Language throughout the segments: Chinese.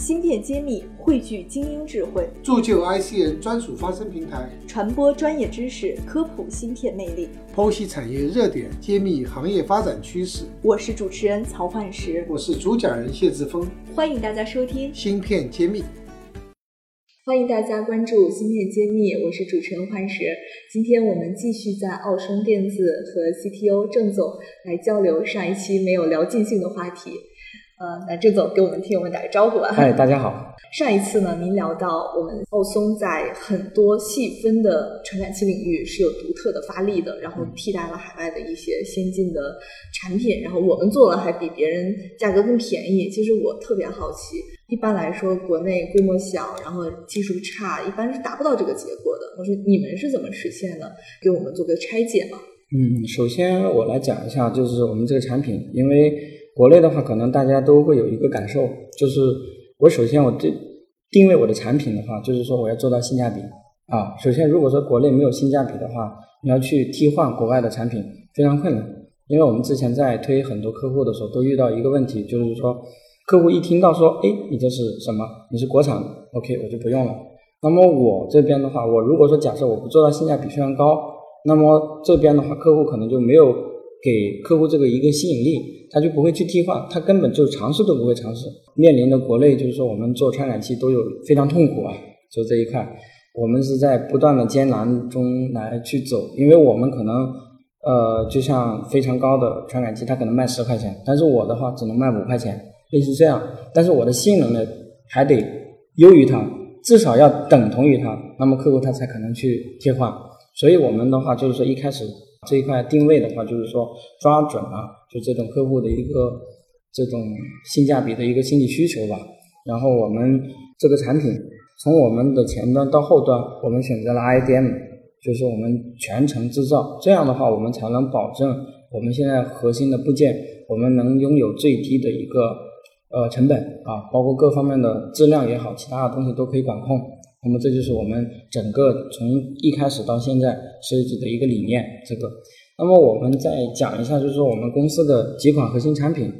芯片揭秘汇聚精英智慧，铸就 IC 人专属发声平台，传播专业知识，科普芯片魅力，剖析产业热点，揭秘行业发展趋势。我是主持人曹焕石，我是主讲人谢志峰，欢迎大家收听芯片揭秘。欢迎大家关注芯片揭秘，我是主持人焕石。今天我们继续在奥声电子和 CTO 郑总来交流上一期没有聊尽兴的话题。呃，那郑总给我们听友们打个招呼吧。嗨，大家好。上一次呢，您聊到我们奥松在很多细分的传感器领域是有独特的发力的，然后替代了海外的一些先进的产品，然后我们做了还比别人价格更便宜。其实我特别好奇，一般来说国内规模小，然后技术差，一般是达不到这个结果的。我说你们是怎么实现的？给我们做个拆解嘛。嗯，首先我来讲一下，就是我们这个产品，因为。国内的话，可能大家都会有一个感受，就是我首先我定定位我的产品的话，就是说我要做到性价比啊。首先，如果说国内没有性价比的话，你要去替换国外的产品非常困难。因为我们之前在推很多客户的时候，都遇到一个问题，就是说客户一听到说，哎，你这是什么？你是国产的，OK，我就不用了。那么我这边的话，我如果说假设我不做到性价比非常高，那么这边的话，客户可能就没有给客户这个一个吸引力。他就不会去替换，他根本就尝试都不会尝试。面临的国内就是说，我们做传感器都有非常痛苦啊，就这一块，我们是在不断的艰难中来去走。因为我们可能，呃，就像非常高的传感器，它可能卖十块钱，但是我的话只能卖五块钱，类似这样。但是我的性能呢，还得优于它，至少要等同于它，那么客户他才可能去替换。所以我们的话就是说，一开始这一块定位的话，就是说抓准了。就这种客户的一个这种性价比的一个心理需求吧，然后我们这个产品从我们的前端到后端，我们选择了 IDM，就是我们全程制造，这样的话我们才能保证我们现在核心的部件，我们能拥有最低的一个呃成本啊，包括各方面的质量也好，其他的东西都可以管控。那么这就是我们整个从一开始到现在设计的一个理念，这个。那么我们再讲一下，就是我们公司的几款核心产品，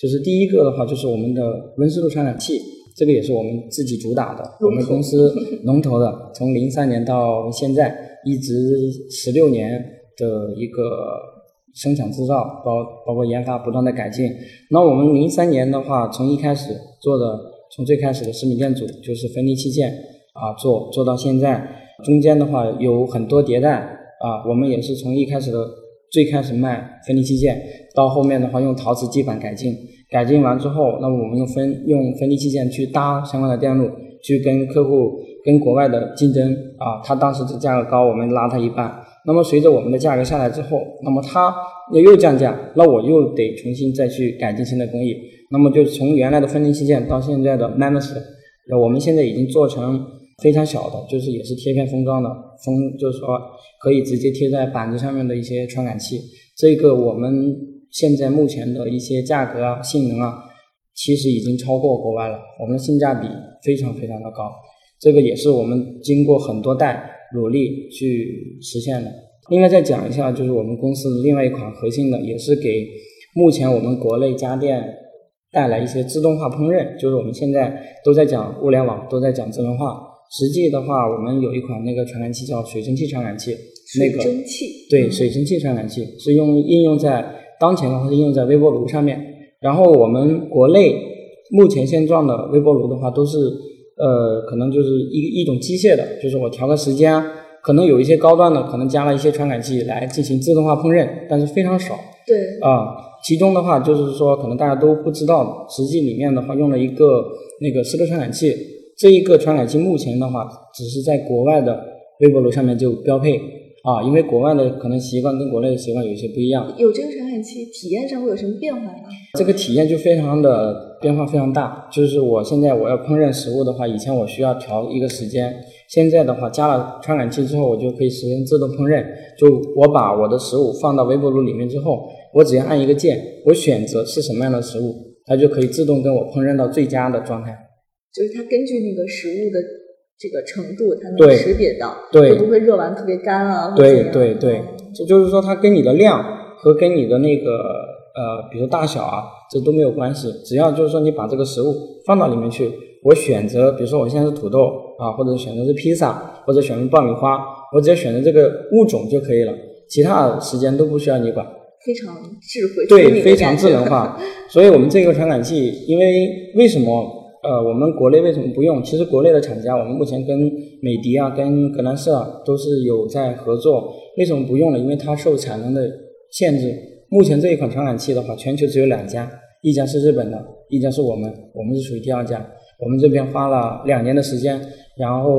就是第一个的话，就是我们的温湿度传感器，这个也是我们自己主打的，我们公司龙头的，从零三年到现在一直十六年的一个生产制造，包包括研发不断的改进。那我们零三年的话，从一开始做的，从最开始的十米电阻就是分离器件啊，做做到现在，中间的话有很多迭代啊，我们也是从一开始的。最开始卖分离器件，到后面的话用陶瓷基板改进，改进完之后，那么我们用分用分离器件去搭相关的电路，去跟客户跟国外的竞争啊，他当时的价格高，我们拉他一半。那么随着我们的价格下来之后，那么他又又降价，那我又得重新再去改进新的工艺。那么就从原来的分离器件到现在的 MEMS，那我们现在已经做成。非常小的，就是也是贴片封装的，封就是说可以直接贴在板子上面的一些传感器。这个我们现在目前的一些价格啊、性能啊，其实已经超过国外了。我们的性价比非常非常的高，这个也是我们经过很多代努力去实现的。另外再讲一下，就是我们公司的另外一款核心的，也是给目前我们国内家电带来一些自动化烹饪，就是我们现在都在讲物联网，都在讲智能化。实际的话，我们有一款那个传感器叫水蒸气传感器，那个水蒸气对水蒸气传感器是用应用在当前的话是应用在微波炉上面。然后我们国内目前现状的微波炉的话，都是呃可能就是一一种机械的，就是我调个时间，可能有一些高端的可能加了一些传感器来进行自动化烹饪，但是非常少。对啊，其中的话就是说可能大家都不知道，实际里面的话用了一个那个湿度传感器。这一个传感器目前的话，只是在国外的微波炉上面就标配啊，因为国外的可能习惯跟国内的习惯有些不一样。有这个传感器，体验上会有什么变化呢？这个体验就非常的变化非常大。就是我现在我要烹饪食物的话，以前我需要调一个时间，现在的话加了传感器之后，我就可以实现自动烹饪。就我把我的食物放到微波炉里面之后，我只要按一个键，我选择是什么样的食物，它就可以自动跟我烹饪到最佳的状态。就是它根据那个食物的这个程度，它能识别到，会不会热完特别干啊？对对对，这就是说它跟你的量和跟你的那个呃，比如大小啊，这都没有关系，只要就是说你把这个食物放到里面去，我选择，比如说我现在是土豆啊，或者选择是披萨，或者选择爆米花，我只要选择这个物种就可以了，其他时间都不需要你管。非常智慧，对，非常智能化。所以我们这个传感器，因为为什么？呃，我们国内为什么不用？其实国内的厂家，我们目前跟美的啊、跟格兰仕啊都是有在合作。为什么不用呢？因为它受产能的限制。目前这一款传感器的话，全球只有两家，一家是日本的，一家是我们，我们是属于第二家。我们这边花了两年的时间，然后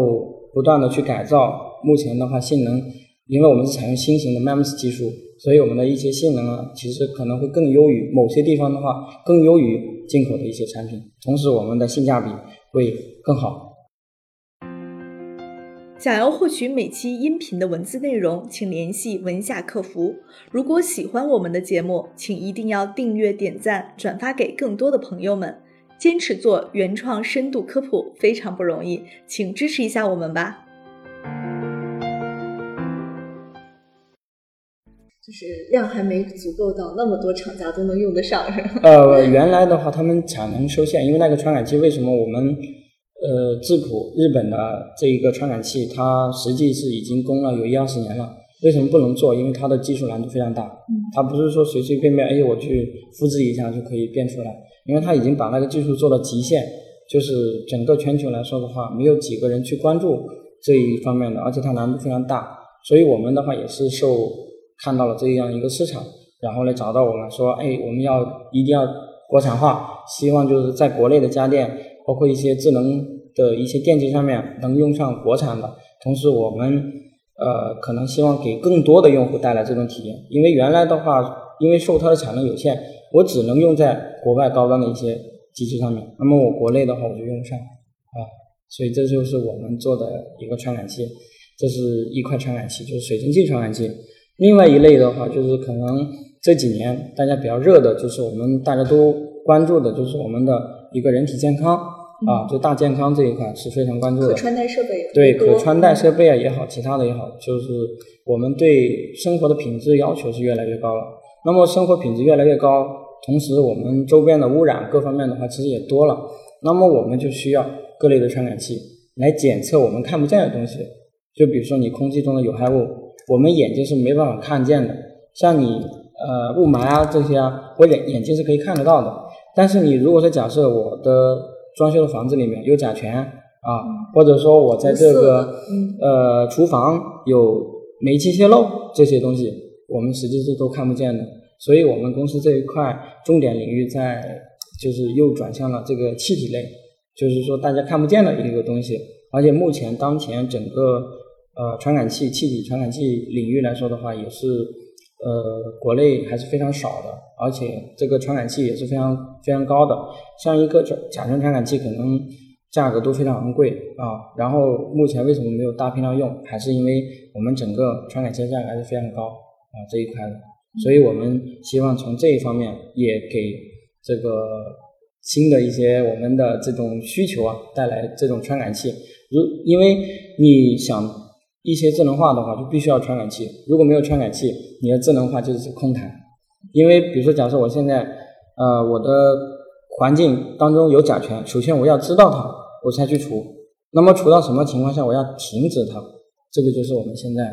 不断的去改造。目前的话，性能，因为我们是采用新型的 MEMS 技术。所以我们的一些性能啊，其实可能会更优于某些地方的话，更优于进口的一些产品。同时，我们的性价比会更好。想要获取每期音频的文字内容，请联系文夏客服。如果喜欢我们的节目，请一定要订阅、点赞、转发给更多的朋友们。坚持做原创深度科普非常不容易，请支持一下我们吧。就是量还没足够到那么多厂家都能用得上，是吧？呃，原来的话，他们产能受限，因为那个传感器，为什么我们呃质朴日本的这一个传感器，它实际是已经供了有一二十年了，为什么不能做？因为它的技术难度非常大，它不是说随随便便哎我去复制一下就可以变出来，因为它已经把那个技术做到极限，就是整个全球来说的话，没有几个人去关注这一方面的，而且它难度非常大，所以我们的话也是受。看到了这样一个市场，然后来找到我们说，哎，我们要一定要国产化，希望就是在国内的家电，包括一些智能的一些电器上面能用上国产的。同时，我们呃可能希望给更多的用户带来这种体验，因为原来的话，因为受它的产能有限，我只能用在国外高端的一些机器上面，那么我国内的话我就用不上啊，所以这就是我们做的一个传感器，这是一块传感器，就是水蒸气传感器。另外一类的话，就是可能这几年大家比较热的，就是我们大家都关注的，就是我们的一个人体健康啊，就大健康这一块是非常关注的。可穿戴设备对，可穿戴设备啊也好，其他的也好，就是我们对生活的品质要求是越来越高了。那么生活品质越来越高，同时我们周边的污染各方面的话，其实也多了。那么我们就需要各类的传感器来检测我们看不见的东西，就比如说你空气中的有害物。我们眼睛是没办法看见的，像你呃雾霾啊这些啊，我眼眼睛是可以看得到的。但是你如果说假设我的装修的房子里面有甲醛啊，或者说我在这个呃厨房有煤气泄漏这些东西，我们实际是都看不见的。所以我们公司这一块重点领域在就是又转向了这个气体类，就是说大家看不见的一个东西，而且目前当前整个。呃，传感器、气体传感器领域来说的话，也是呃国内还是非常少的，而且这个传感器也是非常非常高的。像一个甲甲醛传感器，可能价格都非常昂贵啊。然后目前为什么没有大批量用，还是因为我们整个传感器的价格还是非常高啊这一块的。所以我们希望从这一方面也给这个新的一些我们的这种需求啊带来这种传感器。如因为你想。一些智能化的话，就必须要传感器。如果没有传感器，你的智能化就是空谈。因为比如说，假设我现在，呃，我的环境当中有甲醛，首先我要知道它，我才去除。那么除到什么情况下我要停止它？这个就是我们现在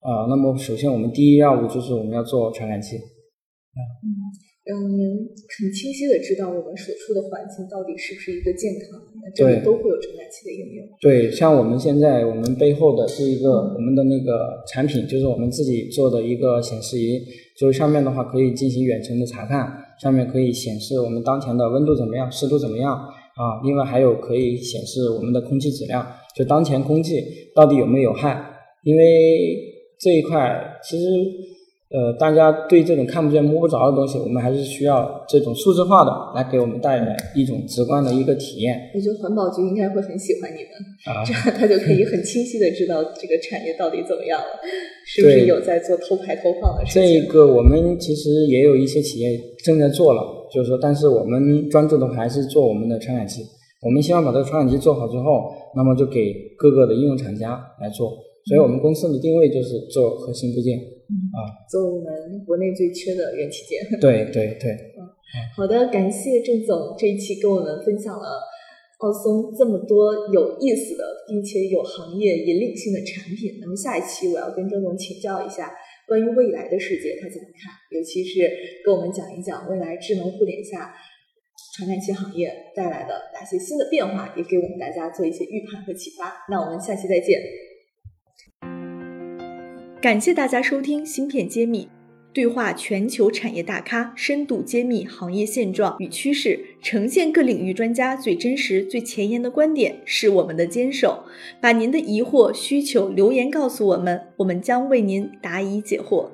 啊。那么首先我们第一要务就是我们要做传感器。嗯。让您很清晰的知道我们所处的环境到底是不是一个健康的，这里都会有传感器的应用。对，像我们现在我们背后的是一个我们的那个产品，就是我们自己做的一个显示仪，就是上面的话可以进行远程的查看，上面可以显示我们当前的温度怎么样，湿度怎么样啊？另外还有可以显示我们的空气质量，就当前空气到底有没有害？因为这一块其实。呃，大家对这种看不见摸不着的东西，我们还是需要这种数字化的来给我们带来一种直观的一个体验。我觉得环保局应该会很喜欢你们，这样他就可以很清晰的知道这个产业到底怎么样了，是不是有在做偷排偷放的事情。这个我们其实也有一些企业正在做了，就是说，但是我们专注的还是做我们的传感器。我们希望把这个传感器做好之后，那么就给各个的应用厂家来做。所以我们公司的定位就是做核心部件。啊。做我们国内最缺的元器件。对对对。好的，感谢郑总这一期跟我们分享了奥松这么多有意思的，并且有行业引领性的产品。那么下一期我要跟郑总请教一下关于未来的世界他怎么看，尤其是跟我们讲一讲未来智能互联下传感器行业带来的哪些新的变化，也给我们大家做一些预判和启发。那我们下期再见。感谢大家收听《芯片揭秘》。对话全球产业大咖，深度揭秘行业现状与趋势，呈现各领域专家最真实、最前沿的观点，是我们的坚守。把您的疑惑、需求留言告诉我们，我们将为您答疑解惑。